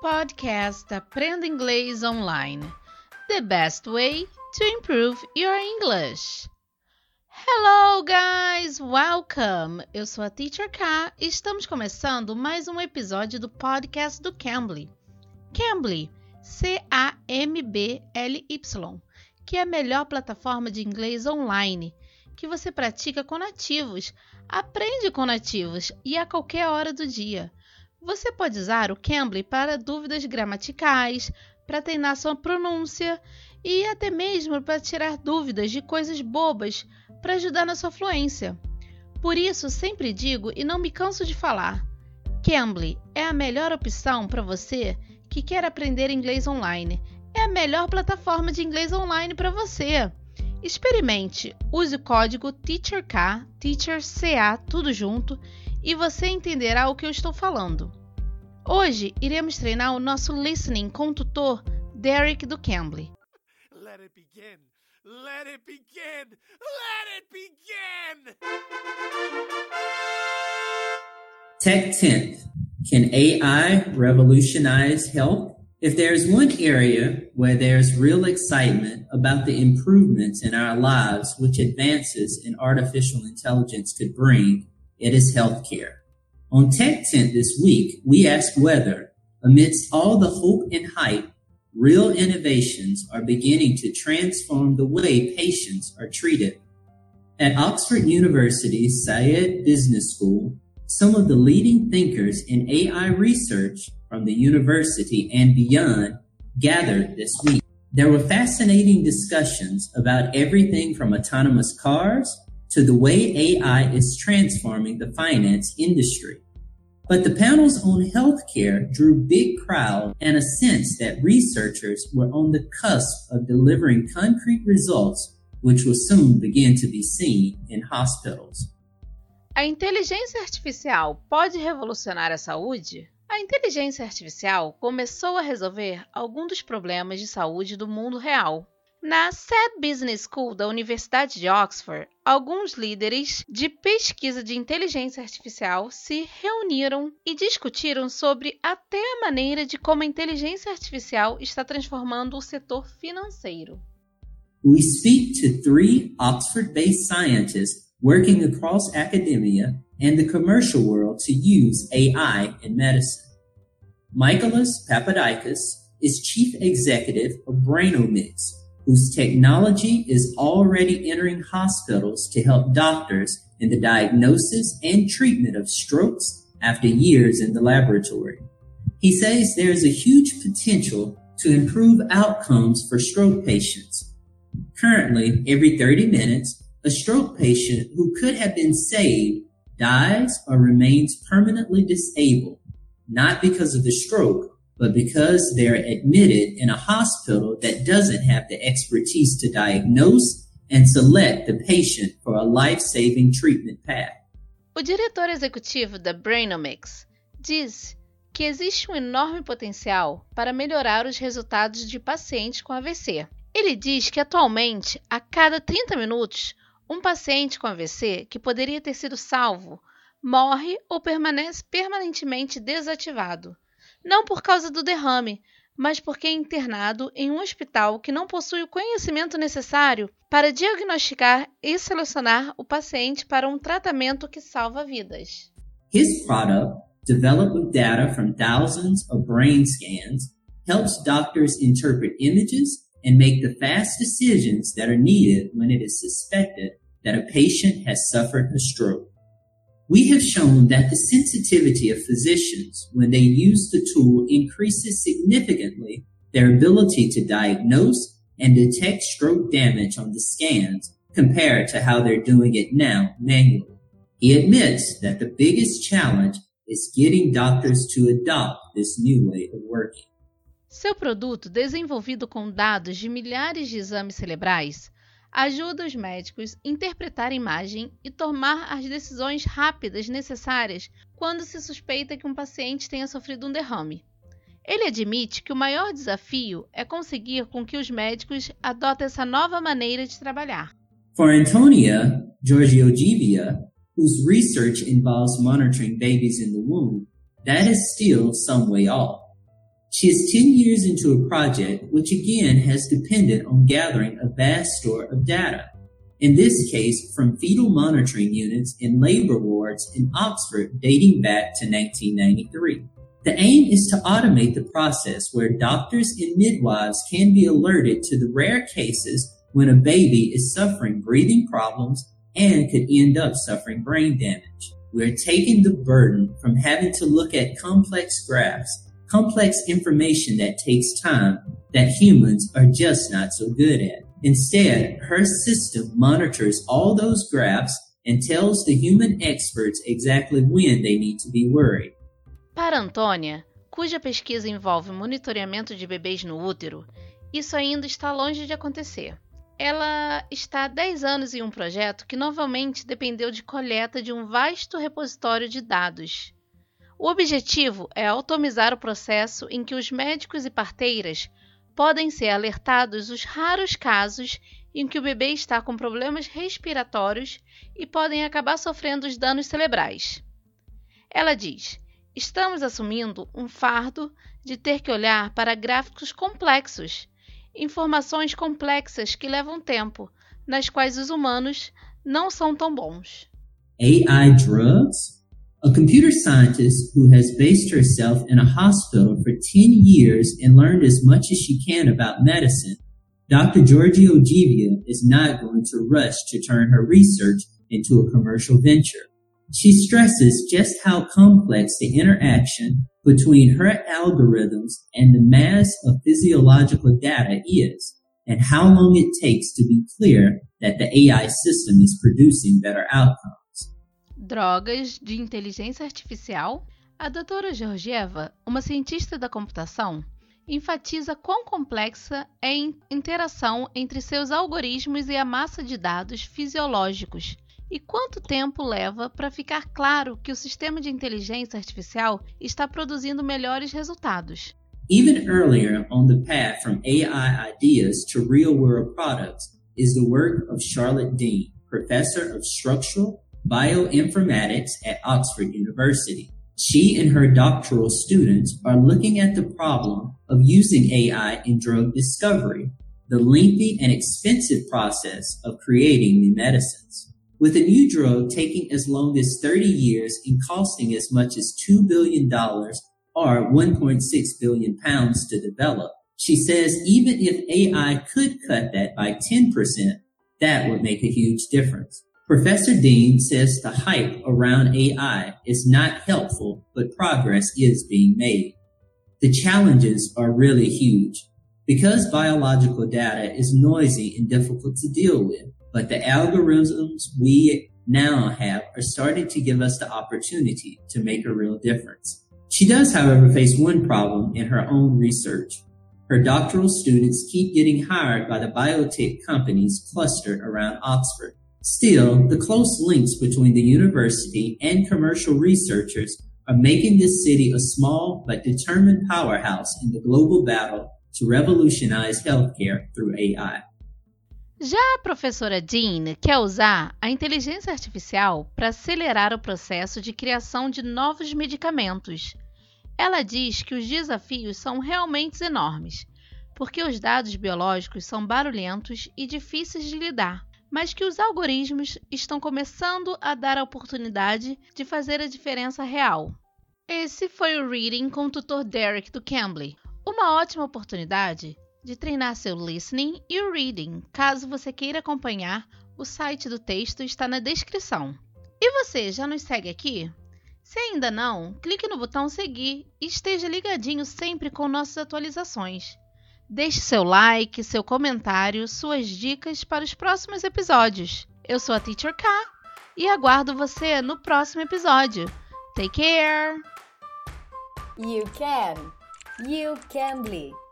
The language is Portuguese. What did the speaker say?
podcast Aprenda Inglês Online. The best way to improve your English. Hello, guys! Welcome! Eu sou a Teacher K e estamos começando mais um episódio do podcast do Cambly. Cambly, C-A-M-B-L-Y, que é a melhor plataforma de inglês online que você pratica com nativos, aprende com nativos e a qualquer hora do dia. Você pode usar o Cambly para dúvidas gramaticais, para treinar sua pronúncia e até mesmo para tirar dúvidas de coisas bobas para ajudar na sua fluência. Por isso, sempre digo e não me canso de falar: Cambly é a melhor opção para você que quer aprender inglês online. É a melhor plataforma de inglês online para você. Experimente, use o código TEACHERK, TEACHERCA, tudo junto e você entenderá o que eu estou falando. Hoje iremos treinar o nosso listening com o tutor Derek do Cambly. Let it begin. Let it begin. Let it begin. Tech 10th. Can AI revolutionize health? If there's one area where there's real excitement about the improvements in our lives which advances in artificial intelligence could bring, it is healthcare. On Tech Tent this week, we ask whether, amidst all the hope and hype, real innovations are beginning to transform the way patients are treated. At Oxford University's Syed Business School, some of the leading thinkers in AI research from the university and beyond gathered this week. There were fascinating discussions about everything from autonomous cars to the way AI is transforming the finance industry. But the panels on healthcare drew big crowds and a sense that researchers were on the cusp of delivering concrete results which will soon begin to be seen in hospitals. A inteligência artificial pode revolucionar a saúde? A inteligência artificial começou a resolver alguns dos problemas de saúde do mundo real. Na SED Business School da Universidade de Oxford, alguns líderes de pesquisa de inteligência artificial se reuniram e discutiram sobre até a maneira de como a inteligência artificial está transformando o setor financeiro. We speak to three Oxford-based scientists working across academia and the commercial world to use AI in medicine. Michaelis Papadakis is chief executive of Brainomix, whose technology is already entering hospitals to help doctors in the diagnosis and treatment of strokes after years in the laboratory. He says there is a huge potential to improve outcomes for stroke patients. Currently, every 30 minutes, a stroke patient who could have been saved dies or remains permanently disabled, not because of the stroke, but because they're admitted in a hospital that doesn't have the expertise to diagnose and select the patient for a life-saving treatment path. O diretor executivo da Brainomix diz que existe um enorme potencial para melhorar os resultados de pacientes com AVC. Ele diz que atualmente, a cada 30 minutos, um paciente com AVC que poderia ter sido salvo morre ou permanece permanentemente desativado, não por causa do derrame, mas porque é internado em um hospital que não possui o conhecimento necessário para diagnosticar e selecionar o paciente para um tratamento que salva vidas. His product, developed with data from thousands of brain scans, helps doctors interpret images and make the fast decisions that are needed when it is suspected that a patient has suffered a stroke. We have shown that the sensitivity of physicians when they use the tool increases significantly their ability to diagnose and detect stroke damage on the scans compared to how they're doing it now manually. He admits that the biggest challenge is getting doctors to adopt this new way of working. Seu produto, desenvolvido com dados de milhares de exames cerebrais, ajuda os médicos a interpretar a imagem e tomar as decisões rápidas necessárias quando se suspeita que um paciente tenha sofrido um derrame. Ele admite que o maior desafio é conseguir com que os médicos adotem essa nova maneira de trabalhar. For Antonia Georgiogevia, whose research involves monitoring babies in the womb, that is still some way off. She is 10 years into a project which again has depended on gathering a vast store of data. In this case, from fetal monitoring units in labor wards in Oxford dating back to 1993. The aim is to automate the process where doctors and midwives can be alerted to the rare cases when a baby is suffering breathing problems and could end up suffering brain damage. We're taking the burden from having to look at complex graphs, complex information that takes time that humans are just not so good at. Instead, her system monitors all those graphs and tells the human experts exactly when they need to be worried. Para Antônia, cuja pesquisa envolve monitoramento de bebês no útero, isso ainda está longe de acontecer. Ela está há 10 anos em um projeto que novamente dependeu de coleta de um vasto repositório de dados. O objetivo é automizar o processo em que os médicos e parteiras podem ser alertados os raros casos em que o bebê está com problemas respiratórios e podem acabar sofrendo os danos cerebrais. Ela diz: Estamos assumindo um fardo de ter que olhar para gráficos complexos, informações complexas que levam tempo, nas quais os humanos não são tão bons. AI drugs? A computer scientist who has based herself in a hospital for 10 years and learned as much as she can about medicine, Dr. Giorgio Givia is not going to rush to turn her research into a commercial venture. She stresses just how complex the interaction between her algorithms and the mass of physiological data is, and how long it takes to be clear that the AI system is producing better outcomes. Drogas de inteligência artificial? A doutora Georgieva, uma cientista da computação, enfatiza quão complexa é a interação entre seus algoritmos e a massa de dados fisiológicos E quanto tempo leva para ficar claro que o sistema de inteligência artificial está produzindo melhores resultados? Even earlier on the path from AI ideas to real world products is the work of Charlotte Dean, professor of structural bioinformatics at Oxford University. She and her doctoral students are looking at the problem of using AI in drug discovery, the lengthy and expensive process of creating new medicines. with a new drug taking as long as 30 years and costing as much as $2 billion or 1.6 billion pounds to develop. She says even if AI could cut that by 10%, that would make a huge difference. Professor Dean says the hype around AI is not helpful, but progress is being made. The challenges are really huge. Because biological data is noisy and difficult to deal with, but the algorithms we now have are starting to give us the opportunity to make a real difference. She does, however, face one problem in her own research. Her doctoral students keep getting hired by the biotech companies clustered around Oxford. Still, the close links between the university and commercial researchers are making this city a small but determined powerhouse in the global battle to revolutionize healthcare through AI. Já a professora Jean quer usar a inteligência artificial para acelerar o processo de criação de novos medicamentos. Ela diz que os desafios são realmente enormes, porque os dados biológicos são barulhentos e difíceis de lidar, mas que os algoritmos estão começando a dar a oportunidade de fazer a diferença real. Esse foi o Reading com o tutor Derek do Cambly. Uma ótima oportunidade de treinar seu listening e o reading. Caso você queira acompanhar, o site do texto está na descrição. E você já nos segue aqui? Se ainda não, clique no botão seguir e esteja ligadinho sempre com nossas atualizações. Deixe seu like, seu comentário, suas dicas para os próximos episódios. Eu sou a Teacher K e aguardo você no próximo episódio. Take care! You can! You can bleed!